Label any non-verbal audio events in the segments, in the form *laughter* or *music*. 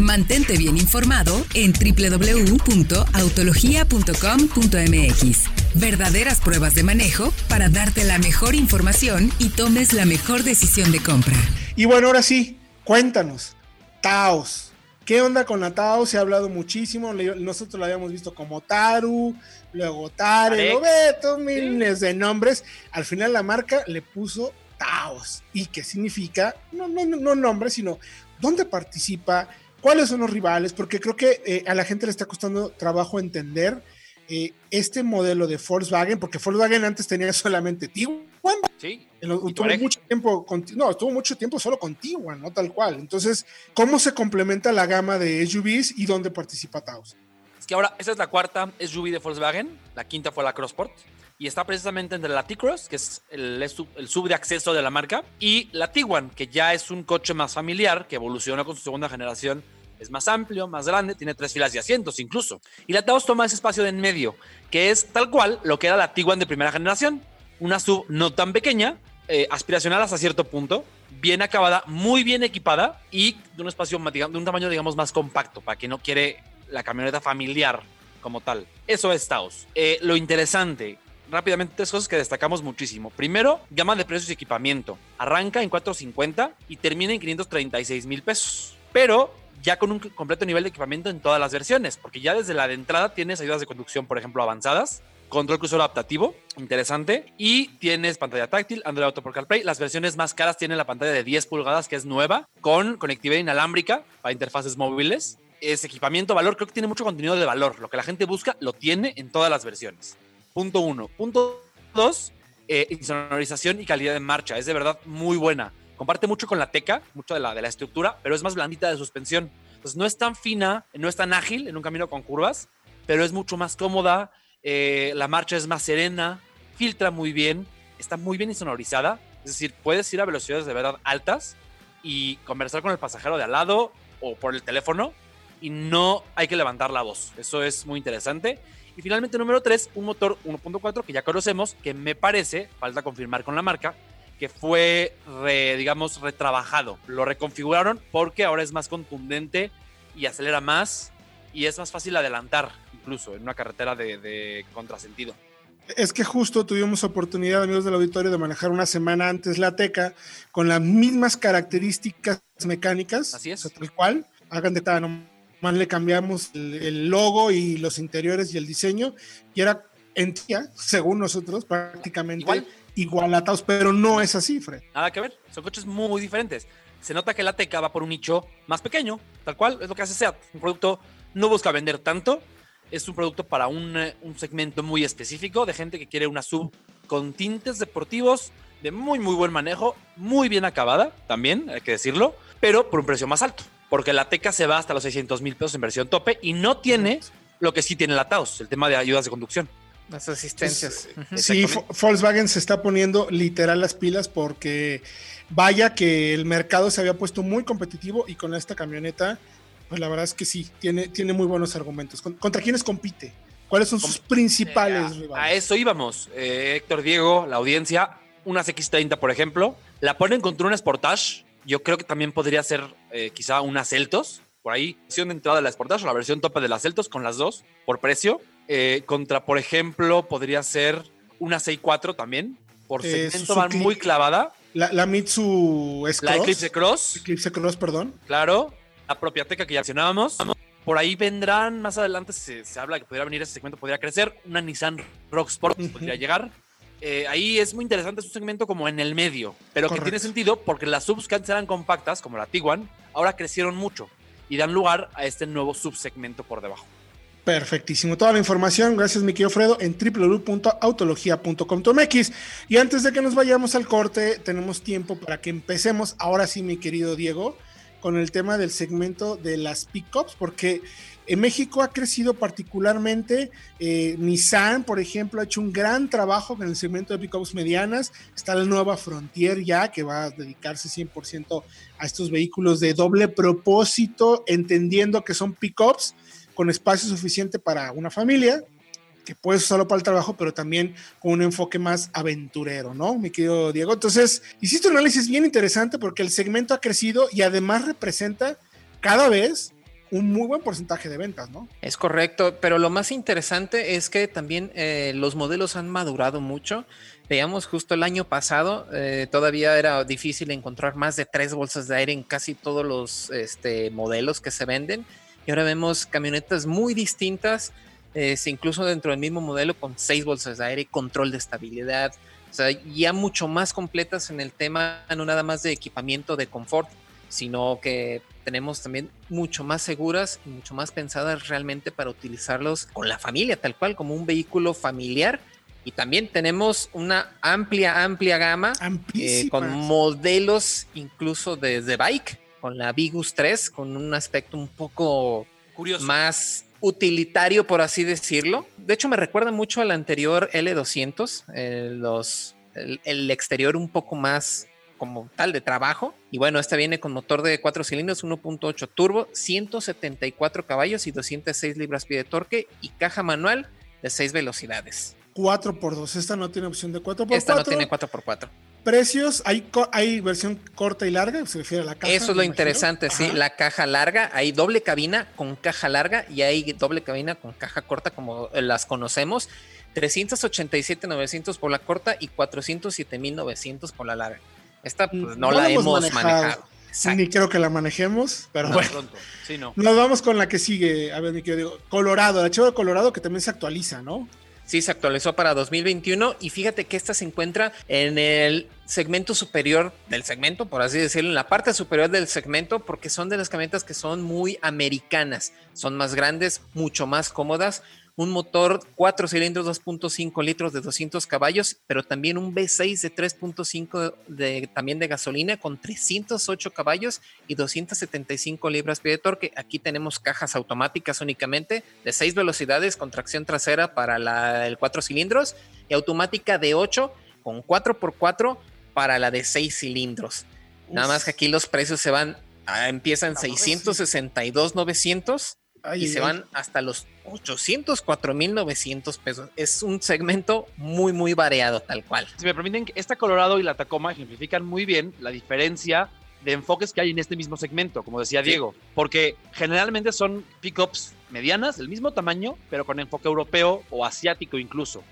Mantente bien informado en www.autologia.com.mx. Verdaderas pruebas de manejo para darte la mejor información y tomes la mejor decisión de compra. Y bueno, ahora sí, cuéntanos, Taos. ¿Qué onda con la Taos? Se ha hablado muchísimo. Nosotros la habíamos visto como Taru, luego Tare, Roberto, miles de nombres. Al final la marca le puso Taos. ¿Y qué significa? No, no, no nombre, sino dónde participa, cuáles son los rivales, porque creo que eh, a la gente le está costando trabajo entender eh, este modelo de Volkswagen, porque Volkswagen antes tenía *laughs* solamente Tiguan. Sí. Estuvo mucho tiempo, no, estuvo mucho tiempo solo con Tiguan, no tal cual. Entonces, ¿cómo se complementa la gama de SUVs y dónde participa Taos? Es que ahora, esa es la cuarta SUV de Volkswagen, la quinta fue la Crossport y está precisamente entre la T-Cross, que es el, el, sub de acceso de la marca, y la Tiguan, que ya es un coche más familiar, que evolucionó con su segunda generación. Es más amplio, más grande, tiene tres filas de asientos incluso. Y la Taos toma ese espacio de en medio, que es tal cual lo que era la Tiguan de primera generación. Una sub no tan pequeña, eh, aspiracional hasta cierto punto, bien acabada, muy bien equipada y de un espacio, de un tamaño, digamos, más compacto, para quien no quiere la camioneta familiar como tal. Eso es Taos. Eh, lo interesante, rápidamente tres cosas que destacamos muchísimo. Primero, gama de precios y equipamiento. Arranca en 450 y termina en 536 mil pesos. Pero ya con un completo nivel de equipamiento en todas las versiones, porque ya desde la de entrada tienes ayudas de conducción, por ejemplo, avanzadas, control crucero adaptativo, interesante, y tienes pantalla táctil, Android Auto por CarPlay. Las versiones más caras tienen la pantalla de 10 pulgadas, que es nueva, con conectividad inalámbrica para interfaces móviles. Es equipamiento, valor, creo que tiene mucho contenido de valor. Lo que la gente busca lo tiene en todas las versiones. Punto uno. Punto dos, eh, insonorización y calidad de marcha. Es de verdad muy buena. Comparte mucho con la Teca, mucho de la, de la estructura, pero es más blandita de suspensión. Entonces no es tan fina, no es tan ágil en un camino con curvas, pero es mucho más cómoda. Eh, la marcha es más serena, filtra muy bien, está muy bien insonorizada. Es decir, puedes ir a velocidades de verdad altas y conversar con el pasajero de al lado o por el teléfono y no hay que levantar la voz. Eso es muy interesante. Y finalmente, número 3, un motor 1.4 que ya conocemos, que me parece, falta confirmar con la marca, que fue, digamos, retrabajado. Lo reconfiguraron porque ahora es más contundente y acelera más y es más fácil adelantar, incluso en una carretera de, de contrasentido. Es que justo tuvimos oportunidad, amigos del auditorio, de manejar una semana antes la Teca con las mismas características mecánicas. Así es. tal cual. Hagan de tal, más le cambiamos el, logo y los interiores y el diseño, y era en tía, según nosotros, prácticamente igual, igualatados, pero no es así, Fred. Nada que ver, son coches muy diferentes. Se nota que la Teca va por un nicho más pequeño, tal cual, es lo que hace SEAT. Un producto no busca vender tanto, es un producto para un, eh, un segmento muy específico de gente que quiere una sub con tintes deportivos de muy, muy buen manejo, muy bien acabada también, hay que decirlo, pero por un precio más alto porque la Teca se va hasta los 600 mil pesos en versión tope y no tiene lo que sí tiene la Taos, el tema de ayudas de conducción. Las asistencias. sí, Volkswagen se está poniendo literal las pilas porque vaya que el mercado se había puesto muy competitivo y con esta camioneta, pues la verdad es que sí, tiene, tiene muy buenos argumentos. ¿Contra quiénes compite? ¿Cuáles son sus principales rivales? A eso íbamos, eh, Héctor Diego, la audiencia, unas X30 por ejemplo, la ponen contra un Sportage yo creo que también podría ser eh, quizá una Celtos, por ahí, versión de entrada de la Sportage o la versión tope de las Celtos con las dos por precio. Eh, contra, por ejemplo, podría ser una 6.4 también, por eh, segmento van muy clavada. La, la Mitsu S La Eclipse Cross. Eclipse Cross, perdón. Claro. La propia Teca que ya mencionábamos. Por ahí vendrán, más adelante se, se habla que podría venir ese segmento, podría crecer. Una Nissan Rock Sport podría llegar. Eh, ahí es muy interesante, es un segmento como en el medio, pero que tiene sentido porque las subs que antes eran compactas, como la Tiguan, ahora crecieron mucho y dan lugar a este nuevo subsegmento por debajo. Perfectísimo. Toda la información, gracias mi querido Fredo, en www.autologia.com.mx. Y antes de que nos vayamos al corte, tenemos tiempo para que empecemos, ahora sí mi querido Diego, con el tema del segmento de las pickups, porque en México ha crecido particularmente. Eh, Nissan, por ejemplo, ha hecho un gran trabajo con el segmento de pickups medianas. Está la nueva Frontier ya, que va a dedicarse 100% a estos vehículos de doble propósito, entendiendo que son pickups con espacio suficiente para una familia, que puedes usarlo para el trabajo, pero también con un enfoque más aventurero, ¿no? Mi querido Diego. Entonces, hiciste un análisis bien interesante porque el segmento ha crecido y además representa cada vez un muy buen porcentaje de ventas, ¿no? Es correcto, pero lo más interesante es que también eh, los modelos han madurado mucho. Veíamos justo el año pasado, eh, todavía era difícil encontrar más de tres bolsas de aire en casi todos los este, modelos que se venden. Y ahora vemos camionetas muy distintas, incluso dentro del mismo modelo, con seis bolsas de aire, control de estabilidad, o sea, ya mucho más completas en el tema, no nada más de equipamiento de confort, sino que tenemos también mucho más seguras y mucho más pensadas realmente para utilizarlos con la familia, tal cual, como un vehículo familiar. Y también tenemos una amplia, amplia gama eh, con modelos incluso desde bike, con la Vigus 3, con un aspecto un poco Curioso. más utilitario, por así decirlo. De hecho, me recuerda mucho al anterior L200, eh, los, el, exterior un poco más como tal de trabajo. Y bueno, esta viene con motor de 4 cilindros, 1.8 turbo, 174 caballos y 206 libras-pie de torque y caja manual de 6 velocidades. 4x2, esta no tiene opción de 4x4. Esta no tiene 4x4. Precios, hay, hay versión corta y larga, se refiere a la caja. Eso es lo interesante, sí, la caja larga, hay doble cabina con caja larga y hay doble cabina con caja corta como las conocemos. 387.900 por la corta y 407.900 por la larga. Esta pues, no, la, hemos manejado. Ni creo que la manejemos, pero bueno. Sí, no. Nos vamos con la que sigue. A ver, mi querido Colorado, la chiva de Colorado que también se actualiza, ¿no? Sí, se actualizó para 2021 y fíjate que esta se encuentra en el segmento superior del segmento, por así decirlo, en la parte superior del segmento, porque son de las camionetas que son muy americanas, son más grandes, mucho más cómodas, un motor 4 cilindros 2.5 litros de 200 caballos, pero también un V6 de 3.5 de, también de gasolina con 308 caballos y 275 libras-pie de torque. Aquí tenemos cajas automáticas únicamente de 6 velocidades con tracción trasera para la, el 4 cilindros y automática de 8 con 4x4 para la de 6 cilindros. Nada más que aquí los precios se van, ah, empiezan 662.900 y se van hasta los 804.900 pesos. Es un segmento muy, muy variado, tal cual. Si me permiten, esta Colorado y la Tacoma ejemplifican muy bien la diferencia de enfoques que hay en este mismo segmento, como decía Diego, porque generalmente son pickups medianas, del mismo tamaño, pero con enfoque europeo o asiático incluso.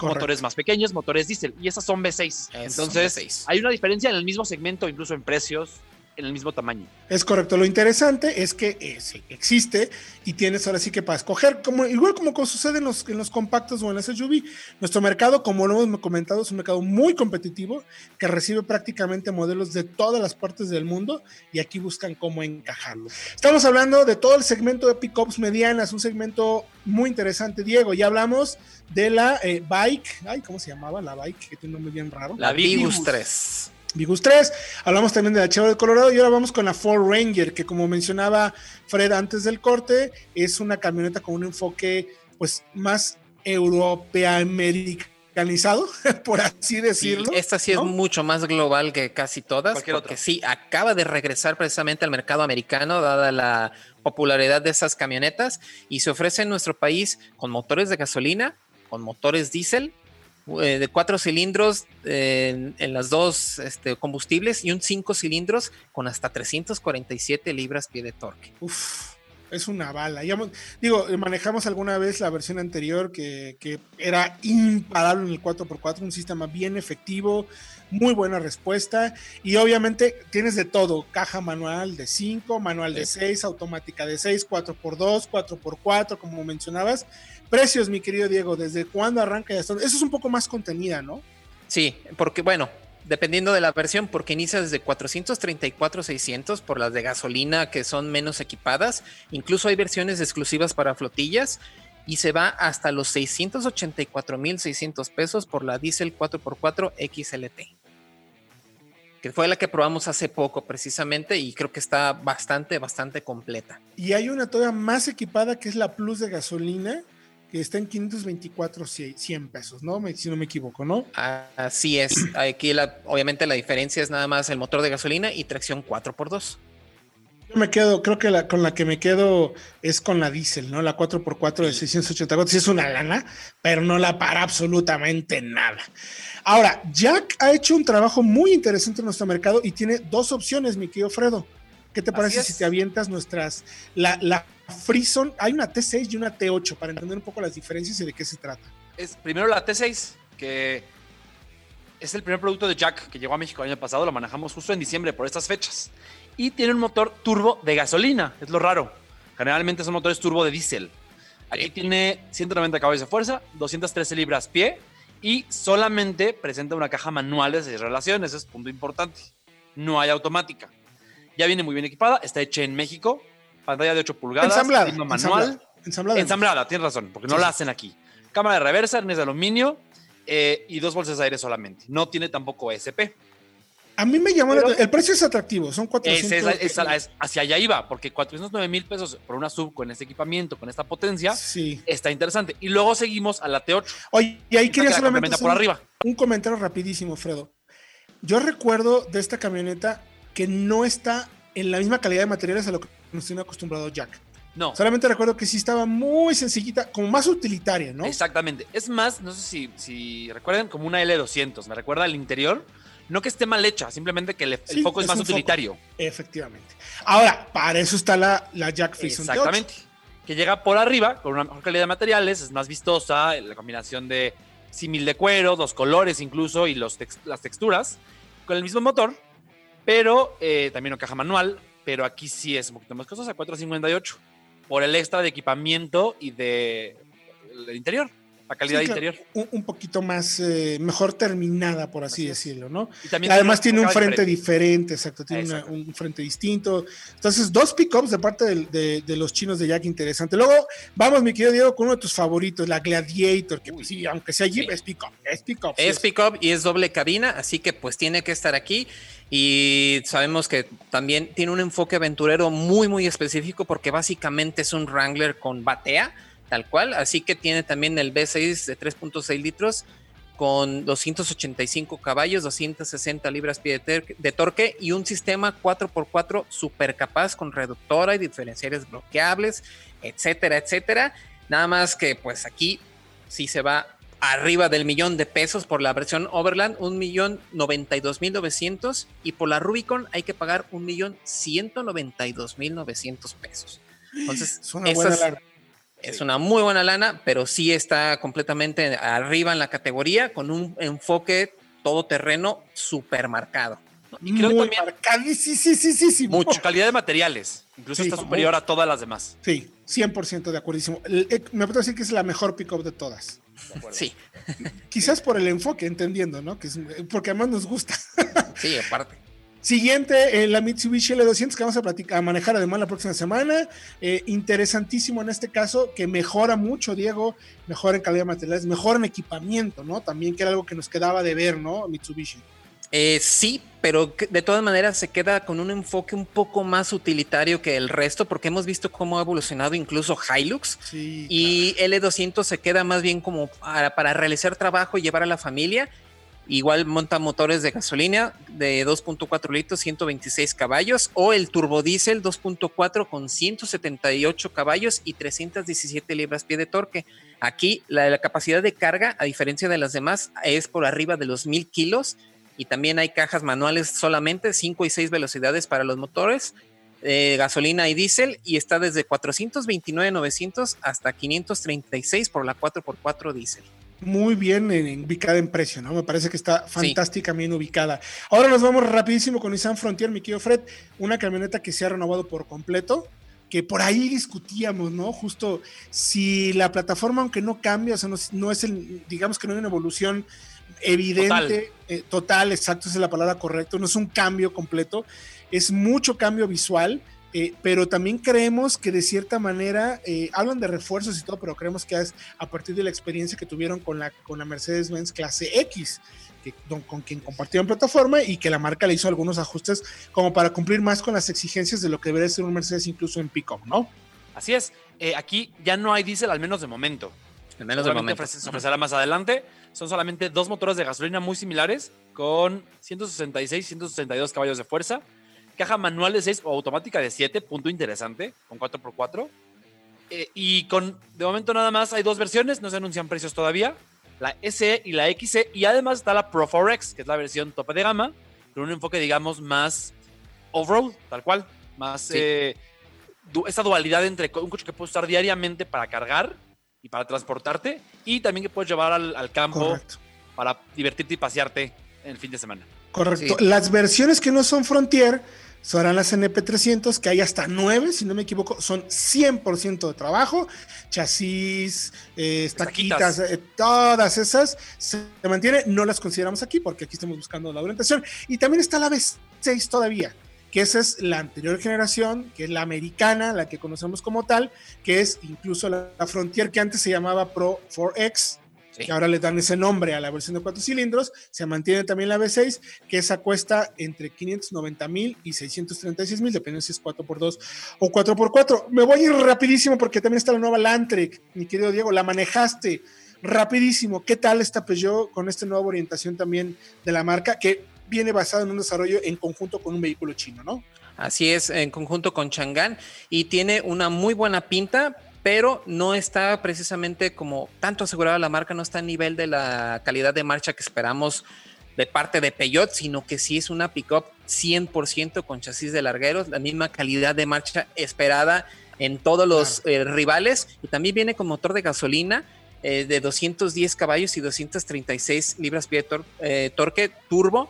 Motores más pequeños, motores diésel, y esas son V6. Entonces, hay una diferencia en el mismo segmento, incluso en precios, en el mismo tamaño. Es correcto. Lo interesante es que eh, existe y tienes ahora sí que para escoger, como, igual como sucede en los, en los compactos o en las SUV, nuestro mercado, como lo hemos comentado, es un mercado muy competitivo que recibe prácticamente modelos de todas las partes del mundo y aquí buscan cómo encajarlo. Estamos hablando de todo el segmento de pickups medianas, un segmento muy interesante. Diego, ya hablamos de la eh, bike, ay, ¿cómo se llamaba? La bike, que tiene un nombre bien raro. La Vigus 3. Vigus 3. Hablamos también de la Chevrolet Colorado y ahora vamos con la Ford Ranger, que como mencionaba Fred antes del corte, es una camioneta con un enfoque pues más europeo-americanizado, *laughs* por así decirlo. esta sí es mucho más global que casi todas, porque sí, acaba de regresar precisamente al mercado americano, dada la popularidad de esas camionetas, y se ofrece en nuestro país con motores de gasolina, con motores diésel eh, de cuatro cilindros en, las dos este, combustibles y un cinco cilindros con hasta 347 libras pie de torque. Uf, es una bala. digo, manejamos alguna vez la versión anterior que, que era imparable en el 4x4, un sistema bien efectivo, muy buena respuesta y obviamente tienes de todo, caja manual de 5, manual de 6, automática de 6, 4x2, 4x4, como mencionabas Precios, mi querido Diego, ¿desde cuándo arranca ya? Eso es un poco más contenida, ¿no? Sí, porque bueno, dependiendo de la versión, porque inicia desde 434 600 por las de gasolina que son menos equipadas. Incluso hay versiones exclusivas para flotillas y se va hasta los 684 mil 600 pesos por la Diesel 4x4 XLT. Que fue la que probamos hace poco precisamente y creo que está bastante, bastante completa. Y hay una todavía más equipada que es la Plus de gasolina que está en 524, 100 pesos, ¿no? Si no me equivoco, ¿no? Así es. Aquí la, obviamente la diferencia es nada más el motor de gasolina y tracción 4x2. Yo me quedo, creo que la, con la que me quedo es con la diésel, ¿no? La 4x4 de 684. Sí es una lana, pero no la para absolutamente nada. Ahora, Jack ha hecho un trabajo muy interesante en nuestro mercado y tiene dos opciones, mi querido Fredo ¿Qué te parece si te avientas nuestras, la, la Freezone, hay una T6 y una T8 para entender un poco las diferencias y de qué se trata? Es primero la T6, que es el primer producto de Jack que llegó a México el año pasado, lo manejamos justo en diciembre por estas fechas. Y tiene un motor turbo de gasolina, es lo raro. Generalmente son motores turbo de diésel. Aquí tiene 190 caballos de fuerza, 213 libras pie y solamente presenta una caja manual de seis relaciones, es punto importante. No hay automática. Ya viene muy bien equipada, está hecha en México, pantalla de 8 pulgadas, ensamblada, manual. Ensamblada, ensamblada, tienes razón, porque no la hacen aquí. Cámara de reversa, arnés de aluminio eh, y dos bolsas de aire solamente. No tiene tampoco SP. A mí me llamó la El precio es atractivo, son 400. Es, hacia allá iba, porque 409 mil pesos por una sub con este equipamiento, con esta potencia, sí. está interesante. Y luego seguimos a la T8. Oye, y ahí quería solamente por arriba. un comentario rapidísimo, Fredo. Yo recuerdo de esta camioneta que no está en la misma calidad de materiales a lo que nos tiene acostumbrado Jack. No. Solamente recuerdo que sí estaba muy sencillita, como más utilitaria, ¿no? Exactamente. Es más, no sé si, si recuerdan, como una L200. Me recuerda al interior no que esté mal hecha, simplemente que el, foco es, más utilitario. Efectivamente. Ahora, para eso está la, la Jack Freeson Exactamente. Que llega por arriba con una mejor calidad de materiales, es más vistosa, la combinación de símil de cuero, los colores incluso y los las texturas, con el mismo motor, pero eh, también una caja manual, pero aquí sí es un poquito más costosa, 458, por el extra de equipamiento y de, del interior la calidad interior. Un, poquito más, eh, mejor terminada, por así, decirlo, ¿no? Además tiene un frente diferente, exacto, tiene un frente distinto. Entonces, dos pickups de parte de, los chinos de Jack, interesante. Luego, vamos, mi querido Diego, con uno de tus favoritos, la Gladiator, que pues, sí, aunque sea Jeep, es pickup, es pickup. Es pickup y es doble cabina, así que pues tiene que estar aquí. Y sabemos que también tiene un enfoque aventurero muy, muy específico porque básicamente es un Wrangler con batea tal cual. Así que tiene también el V6 de 3.6 litros con 285 caballos, 260 libras pie de, torque y un sistema 4x4 super capaz con reductora y diferenciales bloqueables, etcétera, etcétera. Nada más que pues aquí sí se va arriba del millón de pesos por la versión Overland, un millón noventa y dos mil novecientos y por la Rubicon hay que pagar un millón ciento noventa y dos mil novecientos pesos. Entonces, es una buena es una muy buena lana, pero sí está completamente arriba en la categoría con un enfoque todoterreno súper marcado. Y creo muy que también sí, sí, sí, sí, sí. Mucho calidad de materiales. Incluso está superior a todas las demás. Sí, 100% de acuerdo. Eh, me puedo decir que es la mejor pickup de todas. Sí. Quizás por el enfoque, entendiendo, ¿no? Que es, porque además nos gusta. *laughs* sí, aparte. Siguiente, eh, la Mitsubishi L200 que vamos a, platicar, a manejar además la próxima semana. Eh, interesantísimo en este caso, que mejora mucho, Diego, mejora en calidad de materiales, mejora en equipamiento, ¿no? También que era algo que nos quedaba de ver, ¿no? Mitsubishi. Eh, sí, pero de todas maneras se queda con un enfoque un poco más utilitario que el resto, porque hemos visto cómo ha evolucionado incluso Hilux. y L200 se queda más bien como para, para realizar trabajo y llevar a la familia Igual monta motores de gasolina de 2.4 litros, 126 caballos, o el turbodiesel 2.4 con 178 caballos y 317 libras pie de torque. Aquí la, capacidad de carga, a diferencia de las demás, es por arriba de los 1000 kilos y también hay cajas manuales solamente, 5 y 6 velocidades para los motores, eh, gasolina y diésel, y está desde 429.900 hasta 536 por la 4x4 diésel muy bien ubicada en precio, ¿no? Me parece que está fantásticamente ubicada. Ahora nos vamos rapidísimo con Nissan Frontier, mi querido Fred, una camioneta que se ha renovado por completo, que por ahí discutíamos, ¿no? Justo si la plataforma, aunque no cambia, o sea, no, es el, digamos que no hay una evolución evidente, total. Eh, exacto, esa es la palabra correcta, no es un cambio completo, es mucho cambio visual eh, pero también creemos que de cierta manera, eh, hablan de refuerzos y todo, pero creemos que es a partir de la experiencia que tuvieron con la, con la Mercedes-Benz clase X, que, con quien compartieron plataforma y que la marca le hizo algunos ajustes como para cumplir más con las exigencias de lo que debería ser un Mercedes incluso en pick-up, ¿no? Así es, eh, aquí ya no hay diésel, al menos de momento. Al menos de momento. se ofrecerá más adelante. Son solamente dos motores de gasolina muy similares, con 166 162 caballos de fuerza caja manual de 6 o automática de 7, punto interesante, con 4x4. Eh, y con, de momento nada más hay dos versiones, no se anuncian precios todavía, la SE y la XE, y además está la Pro 4X, que es la versión tope de gama, con un enfoque, digamos, más off-road, tal cual. más eh, esa dualidad entre un coche que puedes usar diariamente para cargar y para transportarte y también que puedes llevar al, campo para divertirte y pasearte en el fin de semana. Correcto. Las versiones que no son Frontier serán las NP300, que hay hasta nueve, si no me equivoco, son 100% de trabajo, chasis, eh, estaquitas, eh, todas esas se mantiene, no las consideramos aquí porque aquí estamos buscando la orientación. Y también está la B6 todavía, que esa es la anterior generación, que es la americana, la que conocemos como tal, que es incluso la, la Frontier que antes se llamaba Pro 4X, que ahora le dan ese nombre a la versión de cuatro cilindros. Se mantiene también la V6, que esa cuesta entre 590 mil y 636 mil, dependiendo si es 4x2 o 4x4. Me voy a ir rapidísimo porque también está la nueva Landtrek, mi querido Diego, la manejaste rapidísimo. ¿Qué tal esta Peugeot con esta nueva orientación también de la marca que viene basado en un desarrollo en conjunto con un vehículo chino, ¿no? Así es, en conjunto con Chang'an y tiene una muy buena pinta, pero no está precisamente como tanto asegurada la marca, no está a nivel de la calidad de marcha que esperamos de parte de Peugeot, sino que sí es una pickup 100% con chasis de largueros, la misma calidad de marcha esperada en todos los eh, rivales y también viene con motor de gasolina eh, de 210 caballos y 236 libras-pie de eh, torque turbo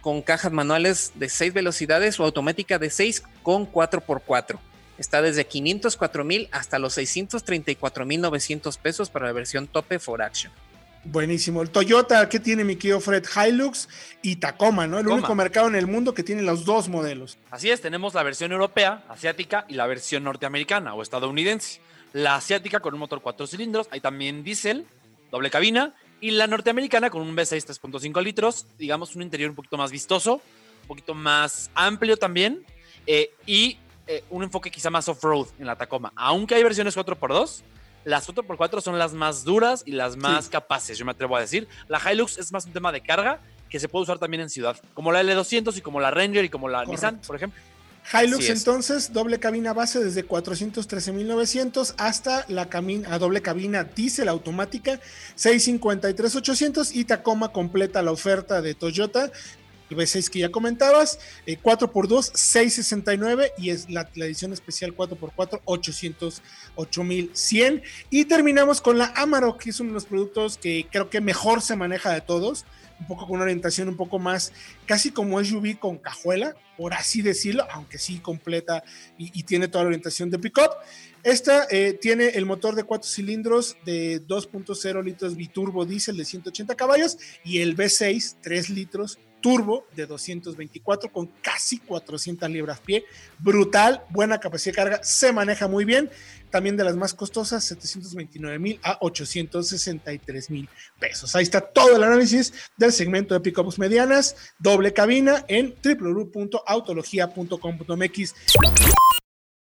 con cajas manuales de 6 velocidades o automática de 6 con 4x4. Está desde 504 mil hasta los 634 mil 900 pesos para la versión tope for action. Buenísimo. El Toyota, ¿qué tiene mi querido Fred? Hilux y Tacoma, ¿no? El único mercado en el mundo que tiene los dos modelos. Así es, tenemos la versión europea, asiática y la versión norteamericana o estadounidense. La asiática con un motor 4 cilindros, hay también diésel, doble cabina, y la norteamericana con un V6 3.5 litros, digamos un interior un poquito más vistoso, un poquito más amplio también, eh, y eh, un enfoque quizá más off-road en la Tacoma. Aunque hay versiones 4x2, las 4x4 son las más duras y las más capaces, yo me atrevo a decir. La Hilux es más un tema de carga que se puede usar también en ciudad, como la L200 y como la Ranger y como la Nissan, por ejemplo. Hilux entonces, doble cabina base desde 413.900 hasta la cabina, a doble cabina diésel automática 653.800 y Tacoma completa la oferta de Toyota el V6 que ya comentabas, 4x2, 669 y es la, edición especial 4x4, 800, 8100. Y terminamos con la Amarok, que es uno de los productos que creo que mejor se maneja de todos, un poco con una orientación un poco más, casi como SUV con cajuela, por así decirlo, aunque sí completa y, tiene toda la orientación de pickup. Esta eh, tiene el motor de 4 cilindros de 2.0 litros biturbo diésel de 180 caballos y el V6 3 litros turbo de 224 con casi 400 libras pie. Brutal, buena capacidad de carga, se maneja muy bien. También de las más costosas, 729 mil a 863 mil pesos. Ahí está todo el análisis del segmento de pickups medianas, doble cabina en www.autologia.com.mx.